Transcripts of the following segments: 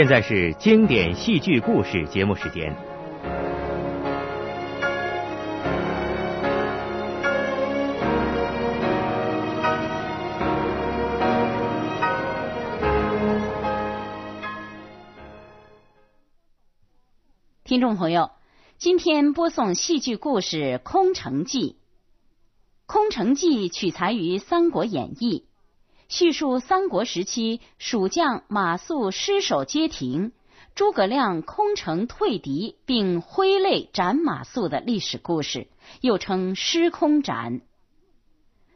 现在是经典戏剧故事节目时间。听众朋友，今天播送戏剧故事《空城计》。《空城计》取材于《三国演义》。叙述三国时期蜀将马谡失守街亭，诸葛亮空城退敌，并挥泪斩马谡的历史故事，又称失空斩。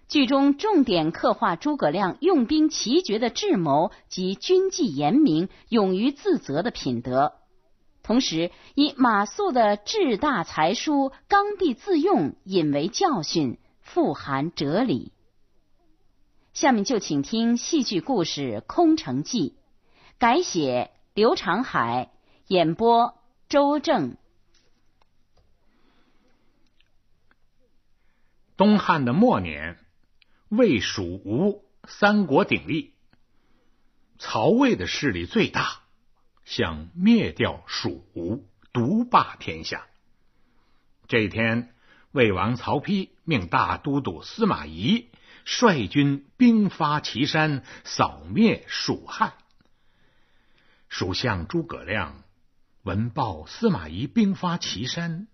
剧中重点刻画诸葛亮用兵奇绝的智谋及军纪严明、勇于自责的品德，同时以马谡的志大才疏、刚愎自用引为教训，富含哲理。下面就请听戏剧故事《空城计》，改写刘长海，演播周正。东汉的末年，魏、蜀、吴三国鼎立，曹魏的势力最大，想灭掉蜀吴，独霸天下。这一天，魏王曹丕命大都督司马懿。率军兵发祁山，扫灭蜀汉。蜀相诸葛亮闻报司马懿兵发祁山，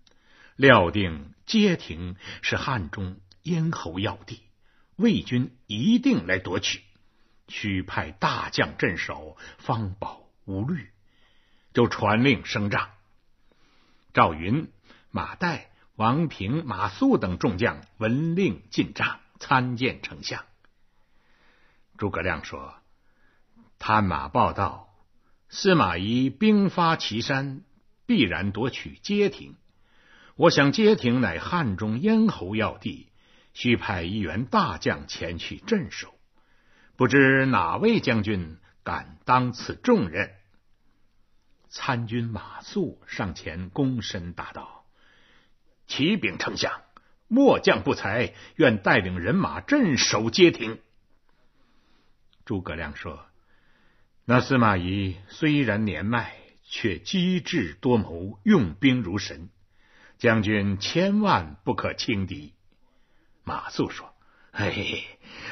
料定街亭是汉中咽喉要地，魏军一定来夺取，需派大将镇守，方保无虑。就传令升帐。赵云、马岱、王平、马谡等众将闻令进帐。参见丞相。诸葛亮说：“探马报道，司马懿兵发祁山，必然夺取街亭。我想街亭乃汉中咽喉要地，需派一员大将前去镇守。不知哪位将军敢当此重任？”参军马谡上前躬身答道：“启禀丞相。”末将不才，愿带领人马镇守街亭。诸葛亮说：“那司马懿虽然年迈，却机智多谋，用兵如神。将军千万不可轻敌。”马谡说：“嘿，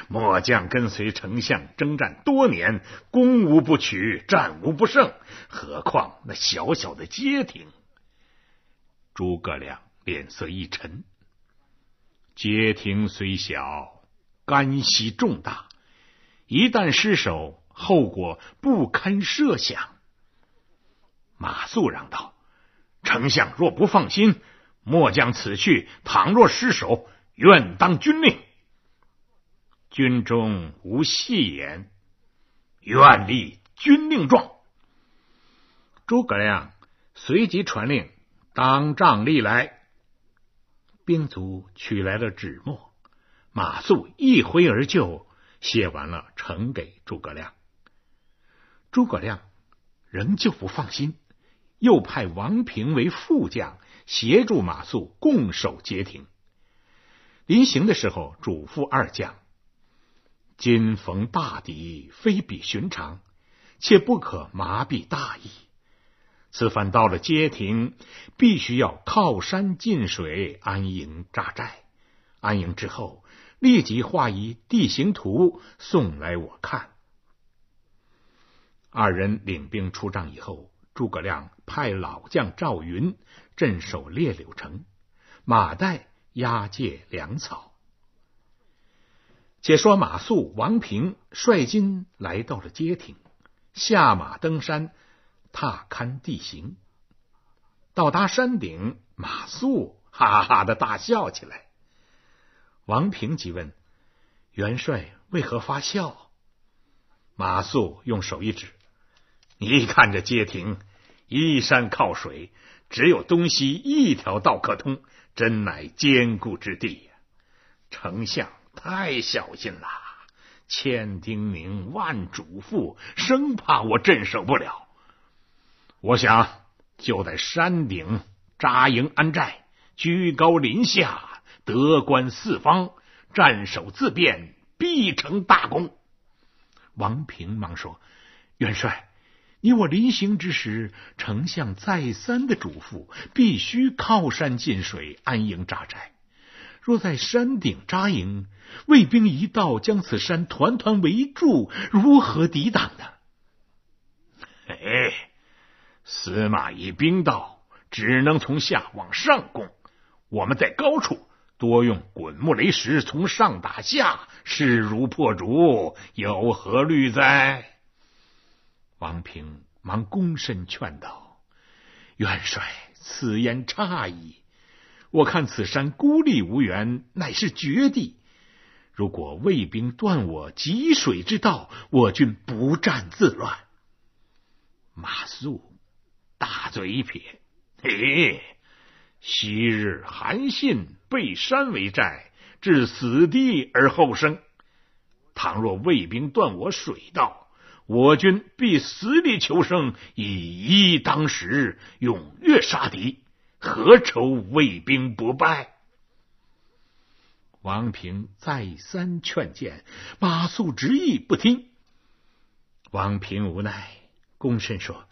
末将跟随丞相征战多年，攻无不取，战无不胜，何况那小小的街亭？”诸葛亮脸色一沉。街亭虽小，干系重大，一旦失守，后果不堪设想。马谡嚷道：“丞相若不放心，末将此去，倘若失守，愿当军令。军中无戏言，愿立军令状。”诸葛亮随即传令，当帐立来。兵卒取来了纸墨，马谡一挥而就，写完了，呈给诸葛亮。诸葛亮仍旧不放心，又派王平为副将，协助马谡共守街亭。临行的时候，嘱咐二将：今逢大敌，非比寻常，切不可麻痹大意。此番到了街亭，必须要靠山近水，安营扎寨。安营之后，立即画一地形图送来我看。二人领兵出帐以后，诸葛亮派老将赵云镇守列柳城，马岱押解粮草。且说马谡、王平率军来到了街亭，下马登山。踏勘地形，到达山顶，马谡哈哈的大笑起来。王平即问：“元帅为何发笑？”马谡用手一指：“你看这街亭，依山靠水，只有东西一条道可通，真乃坚固之地呀！丞相太小心了，千叮咛万嘱咐，生怕我镇守不了。”我想就在山顶扎营安寨，居高临下，得观四方，战守自便，必成大功。王平忙说：“元帅，你我临行之时，丞相再三的嘱咐，必须靠山近水，安营扎寨。若在山顶扎营，卫兵一到，将此山团团围住，如何抵挡呢？”哎，司马懿兵到，只能从下往上攻。我们在高处多用滚木雷石，从上打下，势如破竹，有何虑哉？王平忙躬身劝道：“元帅，此言差矣。我看此山孤立无援，乃是绝地。如果魏兵断我汲水之道，我军不战自乱。”马谡大嘴一撇：“嘿，昔日韩信背山为寨，置死地而后生。倘若魏兵断我水道，我军必死里求生，以一当十，踊跃杀敌，何愁魏兵不败？”王平再三劝谏，马谡执意不听。王平无奈。躬身说：“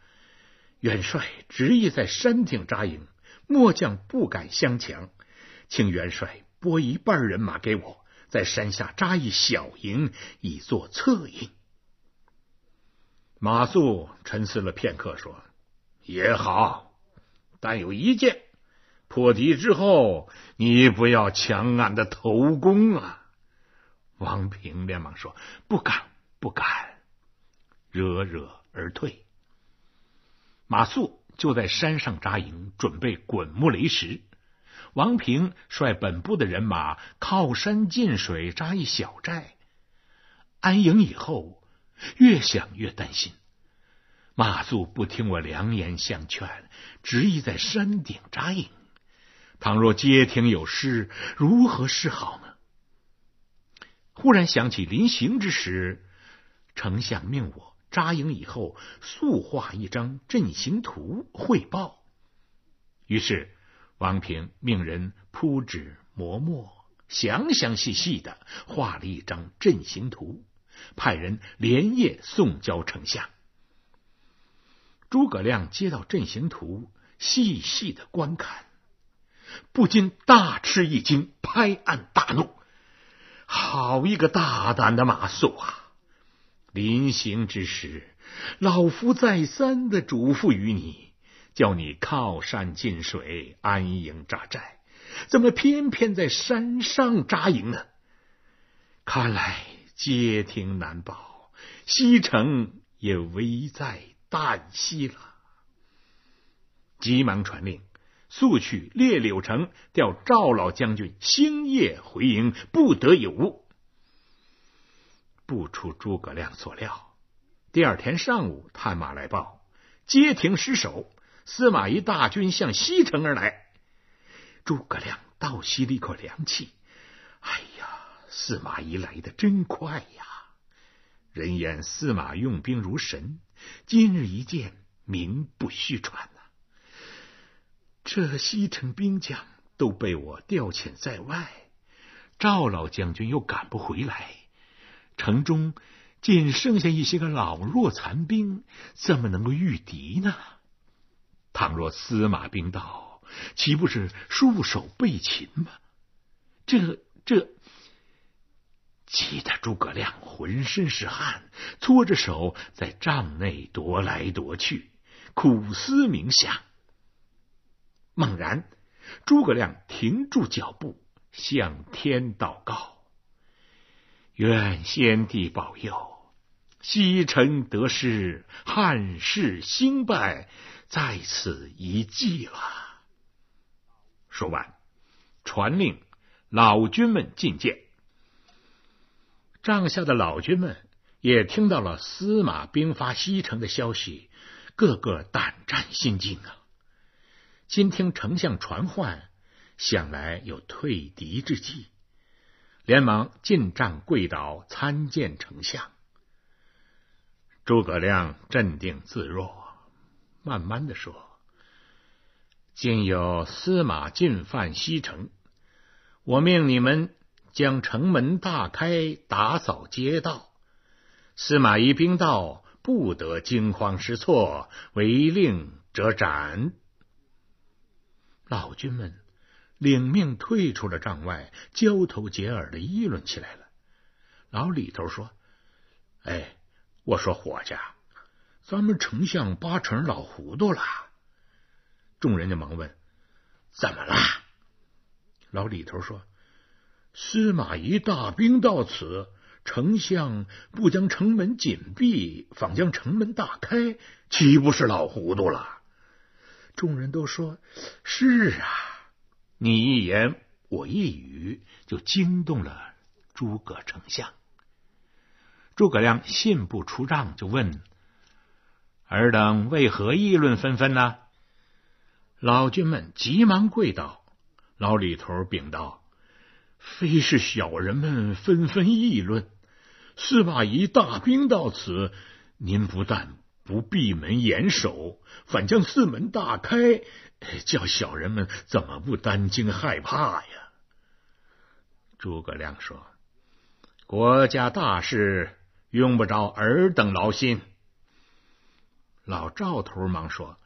元帅执意在山顶扎营，末将不敢相强，请元帅拨一半人马给我，在山下扎一小营，以作策应。”马谡沉思了片刻，说：“也好，但有一件，破敌之后，你不要抢俺的头功啊！”王平连忙说：“不敢，不敢。”惹惹。而退，马谡就在山上扎营，准备滚木雷石。王平率本部的人马靠山近水扎一小寨，安营以后，越想越担心。马谡不听我良言相劝，执意在山顶扎营。倘若街亭有失，如何是好呢？忽然想起临行之时，丞相命我。扎营以后，速画一张阵型图汇报。于是，王平命人铺纸磨墨，详详细细的画了一张阵型图，派人连夜送交丞相。诸葛亮接到阵型图，细细的观看，不禁大吃一惊，拍案大怒：“好一个大胆的马谡啊！”临行之时，老夫再三的嘱咐于你，叫你靠山近水，安营扎寨，怎么偏偏在山上扎营呢？看来街亭难保，西城也危在旦夕了。急忙传令，速去列柳城，调赵老将军星夜回营，不得有误。不出诸葛亮所料，第二天上午，探马来报，街亭失守，司马懿大军向西城而来。诸葛亮倒吸了一口凉气，哎呀，司马懿来的真快呀！人言司马用兵如神，今日一见，名不虚传。这西城兵将都被我调遣在外，赵老将军又赶不回来。城中仅剩下一些个老弱残兵，怎么能够御敌呢？倘若司马兵到，岂不是束手被擒吗？这这，气得诸葛亮浑身是汗，搓着手在帐内踱来踱去，苦思冥想。猛然，诸葛亮停住脚步，向天祷告。愿先帝保佑，西城得失，汉室兴败，在此一计了。说完，传令老军们觐见。帐下的老军们也听到了司马兵发西城的消息，个个胆战心惊啊！今听丞相传唤，想来有退敌之计。连忙进帐跪倒参见丞相。诸葛亮镇定自若，慢慢的说：“今有司马进犯西城，我命你们将城门大开，打扫街道。司马懿兵到，不得惊慌失措，违令者斩。老军们领命退出了帐外，交头接耳的议论起来了。老李头说：“哎，我说伙计，咱们丞相八成老糊涂了。”众人就忙问：“怎么了？”老李头说：“司马懿大兵到此，丞相不将城门紧闭，反将城门大开，岂不是老糊涂了？”众人都说：“是啊。”你一言我一语，就惊动了诸葛丞相。诸葛亮信步出帐，就问：“尔等为何议论纷纷呢？”老军们急忙跪倒。老李头禀道：“非是小人们纷纷议论，司马懿大兵到此，您不但……”不闭门严守，反将四门大开，叫小人们怎么不担惊害怕呀？诸葛亮说：“国家大事，用不着尔等劳心。”老赵头忙说：“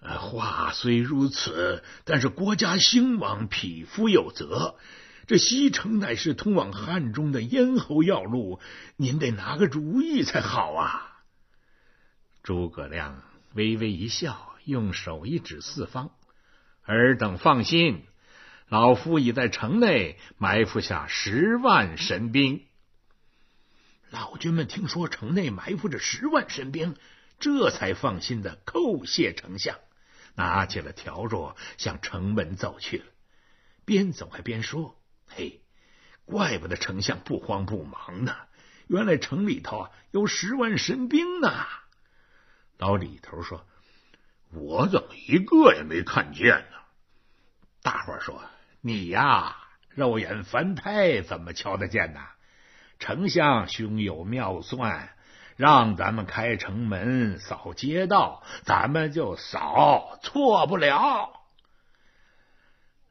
话虽如此，但是国家兴亡，匹夫有责。这西城乃是通往汉中的咽喉要路，您得拿个主意才好啊。”诸葛亮微微一笑，用手一指四方：“尔等放心，老夫已在城内埋伏下十万神兵。”老军们听说城内埋伏着十万神兵，这才放心的叩谢丞相，拿起了笤帚向城门走去了。边走还边说：“嘿，怪不得丞相不慌不忙呢，原来城里头有十万神兵呢。”老李头说：“我怎么一个也没看见呢？”大伙说：“你呀，肉眼凡胎，怎么瞧得见呢？丞相胸有妙算，让咱们开城门、扫街道，咱们就扫，错不了。”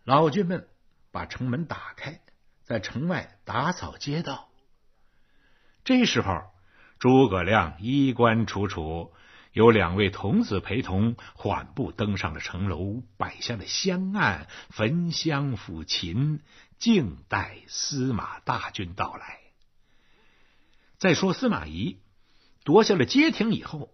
老军们把城门打开，在城外打扫街道。这时候，诸葛亮衣冠楚楚。有两位童子陪同，缓步登上了城楼，摆下了香案，焚香抚琴，静待司马大军到来。再说司马懿夺下了街亭以后，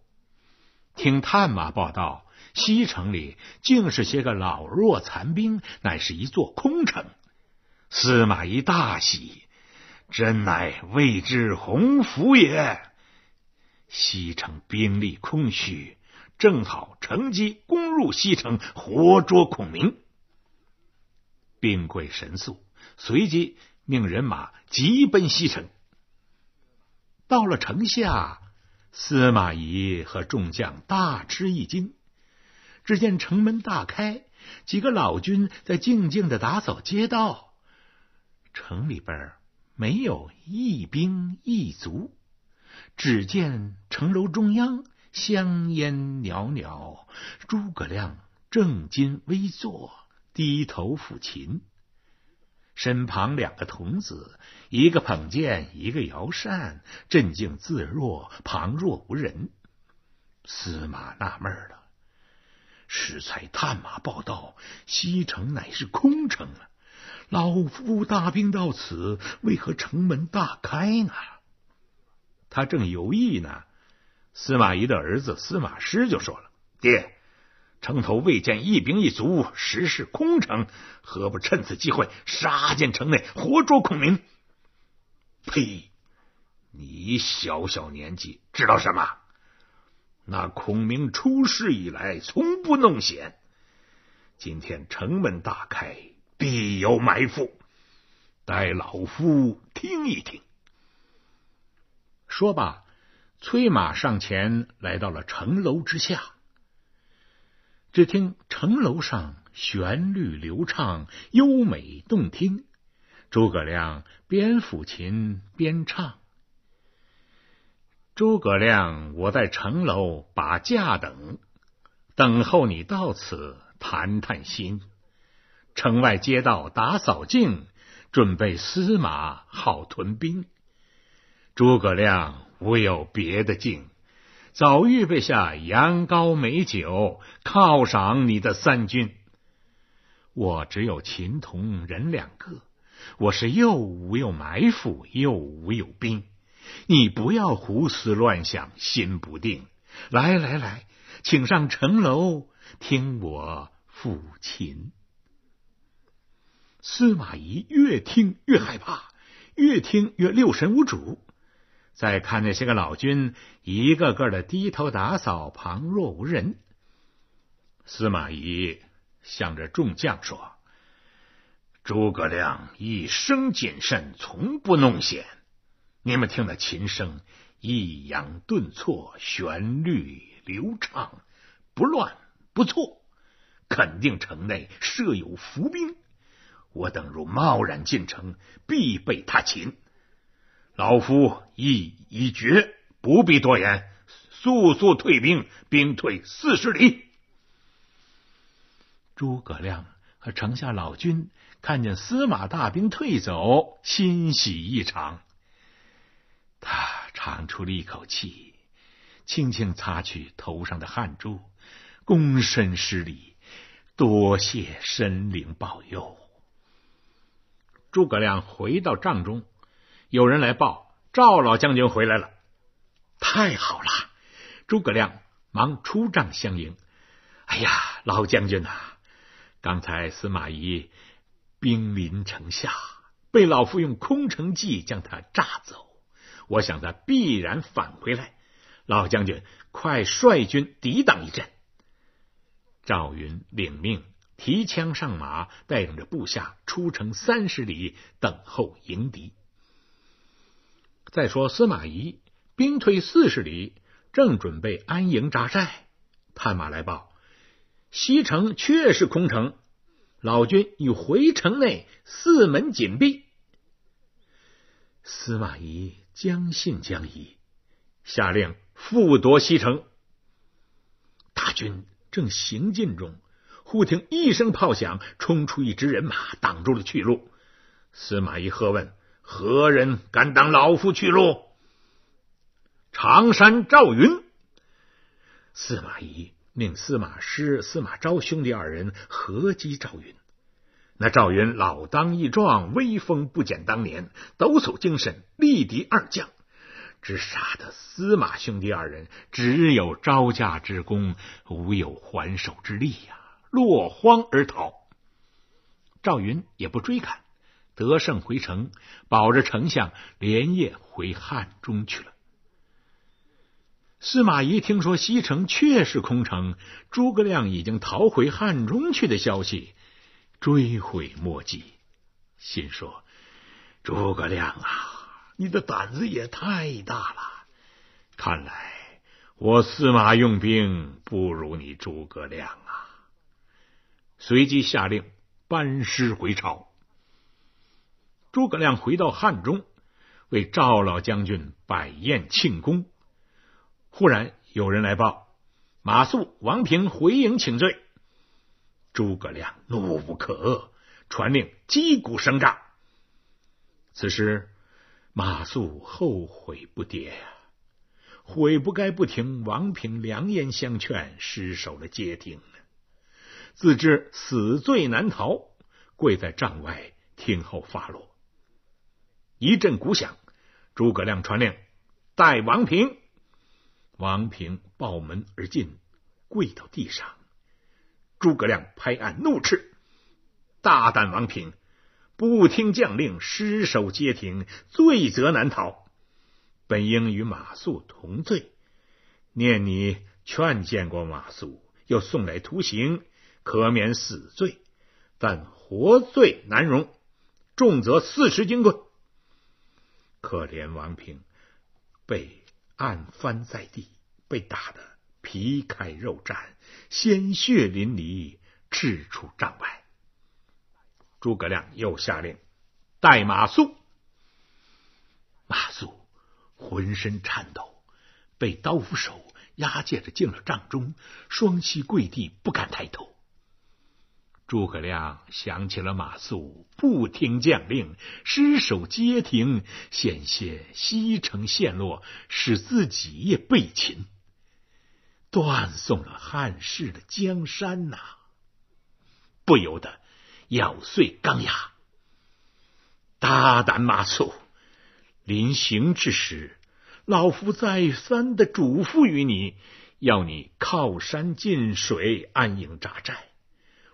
听探马报道，西城里竟是些个老弱残兵，乃是一座空城。司马懿大喜，真乃未知鸿福也。西城兵力空虚，正好乘机攻入西城，活捉孔明。兵贵神速，随即命人马急奔西城。到了城下，司马懿和众将大吃一惊。只见城门大开，几个老军在静静的打扫街道，城里边没有一兵一卒。只见城楼中央香烟袅袅，诸葛亮正襟危坐，低头抚琴，身旁两个童子，一个捧剑，一个摇扇，镇静自若，旁若无人。司马纳闷了：适才探马报道，西城乃是空城啊！老夫大兵到此，为何城门大开呢？他正犹豫呢，司马懿的儿子司马师就说了：“爹，城头未见一兵一卒，实是空城，何不趁此机会杀进城内，活捉孔明？”呸！你小小年纪知道什么？那孔明出世以来从不弄险，今天城门大开，必有埋伏，待老夫听一听。说罢，催马上前来到了城楼之下。只听城楼上旋律流畅，优美动听。诸葛亮边抚琴边唱：“诸葛亮，我在城楼把驾等，等候你到此谈谈心。城外街道打扫净，准备司马好屯兵。诸葛亮无有别的境，早预备下羊羔美酒，犒赏你的三军。我只有秦童人两个，我是又无有埋伏，又无有兵。你不要胡思乱想，心不定。来来来，请上城楼，听我抚琴。司马懿越听越害怕，越听越六神无主。再看那些个老军，一个个的低头打扫，旁若无人。司马懿向着众将说：“诸葛亮一生谨慎，从不弄险。你们听那琴声，抑扬顿挫，旋律流畅，不乱不错，肯定城内设有伏兵。我等如贸然进城，必被他擒。”老夫意已决，不必多言，速速退兵，兵退四十里。诸葛亮和城下老军看见司马大兵退走，欣喜异常。他长出了一口气，轻轻擦去头上的汗珠，躬身施礼，多谢神灵保佑。诸葛亮回到帐中。有人来报，赵老将军回来了，太好了！诸葛亮忙出帐相迎。哎呀，老将军呐，刚才司马懿兵临城下，被老夫用空城计将他炸走。我想他必然返回来，老将军快率军抵挡一阵。赵云领命，提枪上马，带领着部下出城三十里，等候迎敌。再说司马懿兵退四十里，正准备安营扎寨，探马来报，西城确是空城，老军已回城内，四门紧闭。司马懿将信将疑，下令复夺西城。大军正行进中，忽听一声炮响，冲出一支人马，挡住了去路。司马懿喝问。何人敢挡老夫去路？常山赵云。司马懿命司马师、司马昭兄弟二人合击赵云。那赵云老当益壮，威风不减当年，抖擞精神，力敌二将，只杀得司马兄弟二人只有招架之功，无有还手之力呀，落荒而逃。赵云也不追赶。得胜回城，保着丞相连夜回汉中去了。司马懿听说西城确是空城，诸葛亮已经逃回汉中去的消息，追悔莫及，心说：“诸葛亮啊，你的胆子也太大了！看来我司马用兵不如你诸葛亮啊！”随即下令班师回朝。诸葛亮回到汉中，为赵老将军摆宴庆功。忽然有人来报，马谡、王平回营请罪。诸葛亮怒不可遏，传令击鼓声炸。此时马谡后悔不迭呀，悔不该不听王平良言相劝，失守了街亭，自知死罪难逃，跪在帐外听候发落。一阵鼓响，诸葛亮传令带王平。王平抱门而进，跪到地上。诸葛亮拍案怒斥：“大胆王平，不听将令，失守街亭，罪责难逃。本应与马谡同罪。念你劝谏过马谡，又送来徒刑，可免死罪，但活罪难容，重则四十金棍。”可怜王平被按翻在地，被打得皮开肉绽，鲜血淋漓，掷出帐外。诸葛亮又下令带马谡。马谡浑身颤抖，被刀斧手押解着进了帐中，双膝跪地，不敢抬头。诸葛亮想起了马谡不听将令，失守街亭，险些西城陷落，使自己也被擒，断送了汉室的江山呐！不由得咬碎钢牙，大胆马谡！临行之时，老夫再三的嘱咐于你，要你靠山近水，安营扎寨。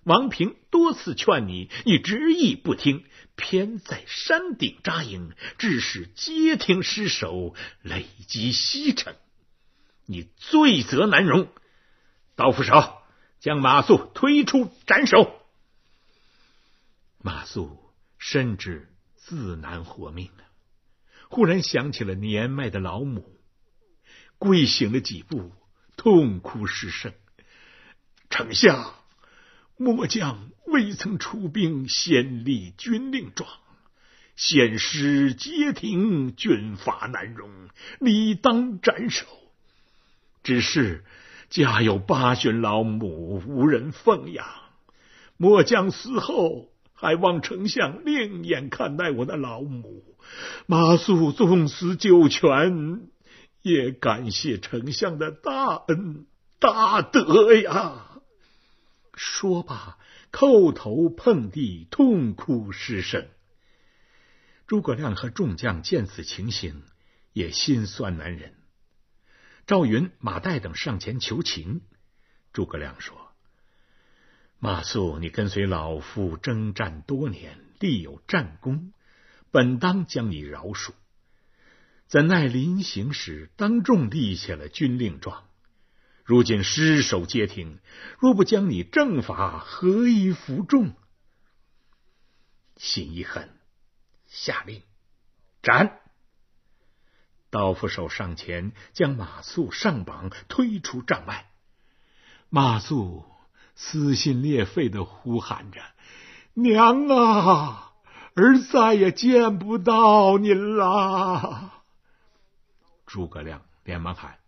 王平多次劝你，你执意不听，偏在山顶扎营，致使街亭失守，累积西城，你罪责难容。刀斧手，将马谡推出斩首。马谡深知自难活命啊！忽然想起了年迈的老母，跪行了几步，痛哭失声。丞相。末将未曾出兵，先立军令状，现师皆停，军法难容，理当斩首。只是家有八旬老母，无人奉养。末将死后，还望丞相另眼看待我的老母。马谡纵死九泉，也感谢丞相的大恩大德呀。说罢，叩头碰地，痛哭失声。诸葛亮和众将见此情形，也心酸难忍。赵云、马岱等上前求情。诸葛亮说：“马谡，你跟随老夫征战多年，立有战功，本当将你饶恕。怎奈临行时当众立下了军令状。”如今失守街亭，若不将你正法，何以服众？心一狠，下令斩。刀斧手上前，将马谡上绑，推出帐外。马谡撕心裂肺的呼喊着：“娘啊，儿再也见不到您啦！”诸葛亮连忙喊：“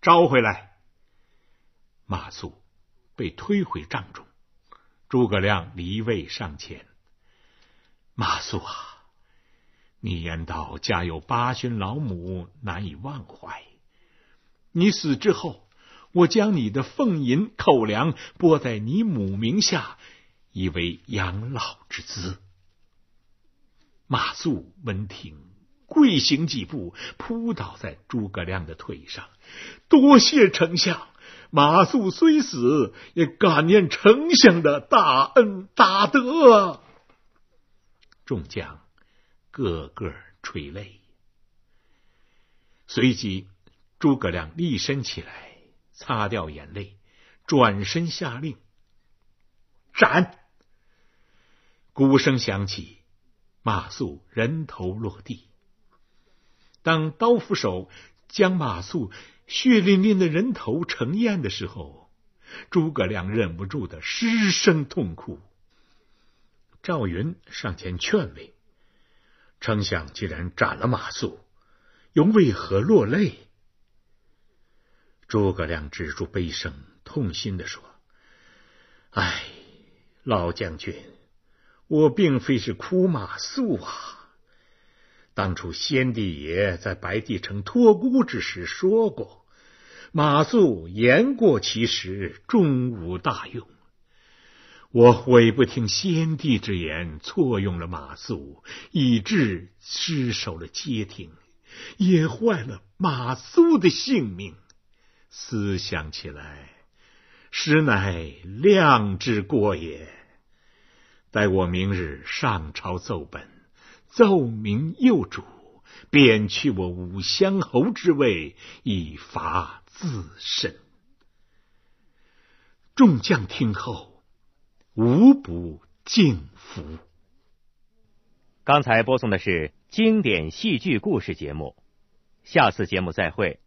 招回来！”马谡被推回帐中，诸葛亮离位上前。马谡啊，你言道家有八旬老母，难以忘怀。你死之后，我将你的俸银口粮拨在你母名下，以为养老之资。马谡闻听，跪行几步，扑倒在诸葛亮的腿上，多谢丞相。马谡虽死，也感念丞相的大恩大德。众将个个垂泪。随即，诸葛亮立身起来，擦掉眼泪，转身下令：“斩！”鼓声响起，马谡人头落地。当刀斧手将马谡。血淋淋的人头呈验的时候，诸葛亮忍不住的失声痛哭。赵云上前劝慰：“丞相既然斩了马谡，又为何落泪？”诸葛亮止住悲声，痛心的说：“唉，老将军，我并非是哭马谡啊。”当初先帝爷在白帝城托孤之时说过：“马谡言过其实，终无大用。”我悔不听先帝之言，错用了马谡，以致失守了街亭，也坏了马谡的性命。思想起来，实乃量之过也。待我明日上朝奏本。奏明幼主，贬去我武乡侯之位，以罚自身。众将听后，无不敬服。刚才播送的是经典戏剧故事节目，下次节目再会。